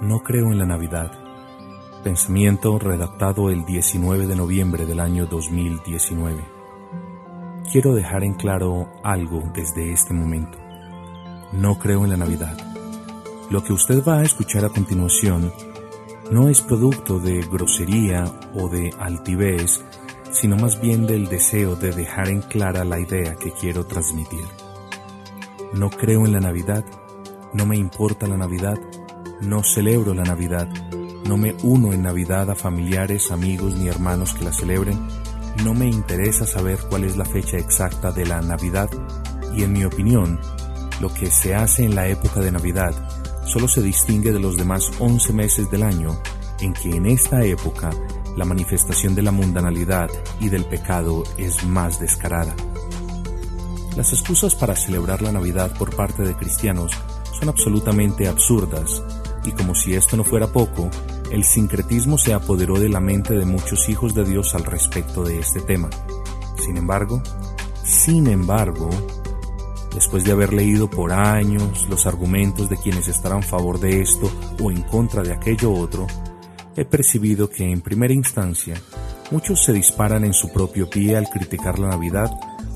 No creo en la Navidad. Pensamiento redactado el 19 de noviembre del año 2019. Quiero dejar en claro algo desde este momento. No creo en la Navidad. Lo que usted va a escuchar a continuación no es producto de grosería o de altivez, sino más bien del deseo de dejar en clara la idea que quiero transmitir. No creo en la Navidad, no me importa la Navidad, no celebro la Navidad, no me uno en Navidad a familiares, amigos ni hermanos que la celebren, no me interesa saber cuál es la fecha exacta de la Navidad. Y en mi opinión, lo que se hace en la época de Navidad solo se distingue de los demás 11 meses del año en que en esta época la manifestación de la mundanalidad y del pecado es más descarada. Las excusas para celebrar la Navidad por parte de cristianos son absolutamente absurdas y como si esto no fuera poco, el sincretismo se apoderó de la mente de muchos hijos de Dios al respecto de este tema. Sin embargo, sin embargo, después de haber leído por años los argumentos de quienes están a favor de esto o en contra de aquello otro, he percibido que en primera instancia muchos se disparan en su propio pie al criticar la Navidad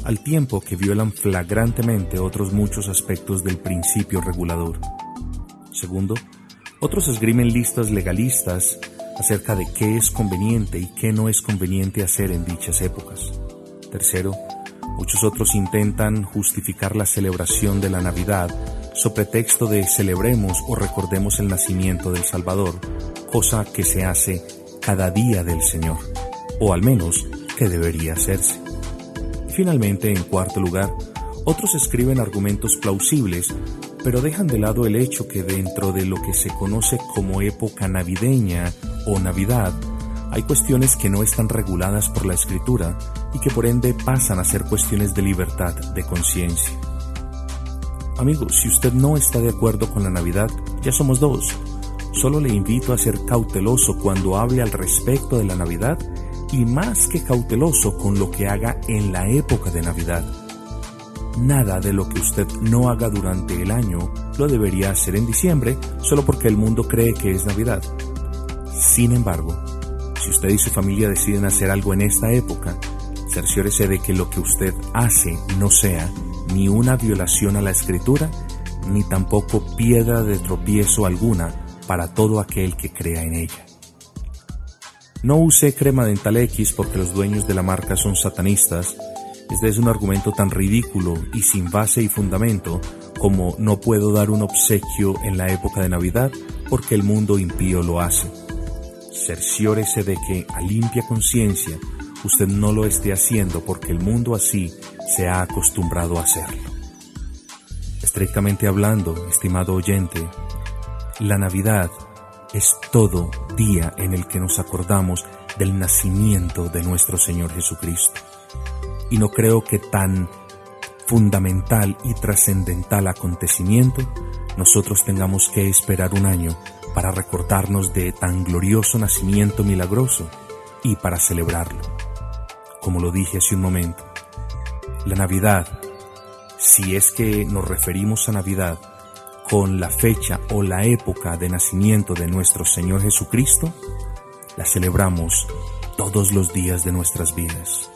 al tiempo que violan flagrantemente otros muchos aspectos del principio regulador. Segundo, otros esgrimen listas legalistas acerca de qué es conveniente y qué no es conveniente hacer en dichas épocas. Tercero, muchos otros intentan justificar la celebración de la Navidad so pretexto de celebremos o recordemos el nacimiento del Salvador, cosa que se hace cada día del Señor, o al menos que debería hacerse. Finalmente, en cuarto lugar, otros escriben argumentos plausibles pero dejan de lado el hecho que dentro de lo que se conoce como época navideña o Navidad, hay cuestiones que no están reguladas por la escritura y que por ende pasan a ser cuestiones de libertad de conciencia. Amigo, si usted no está de acuerdo con la Navidad, ya somos dos. Solo le invito a ser cauteloso cuando hable al respecto de la Navidad y más que cauteloso con lo que haga en la época de Navidad Nada de lo que usted no haga durante el año lo debería hacer en diciembre solo porque el mundo cree que es Navidad. Sin embargo, si usted y su familia deciden hacer algo en esta época, cerciórese de que lo que usted hace no sea ni una violación a la escritura, ni tampoco piedra de tropiezo alguna para todo aquel que crea en ella. No use crema dental X porque los dueños de la marca son satanistas este es un argumento tan ridículo y sin base y fundamento como no puedo dar un obsequio en la época de Navidad porque el mundo impío lo hace. Cerciórese de que a limpia conciencia usted no lo esté haciendo porque el mundo así se ha acostumbrado a hacerlo. Estrictamente hablando, estimado oyente, la Navidad es todo día en el que nos acordamos del nacimiento de nuestro Señor Jesucristo y no creo que tan fundamental y trascendental acontecimiento nosotros tengamos que esperar un año para recordarnos de tan glorioso nacimiento milagroso y para celebrarlo. Como lo dije hace un momento, la Navidad, si es que nos referimos a Navidad con la fecha o la época de nacimiento de nuestro Señor Jesucristo, la celebramos todos los días de nuestras vidas.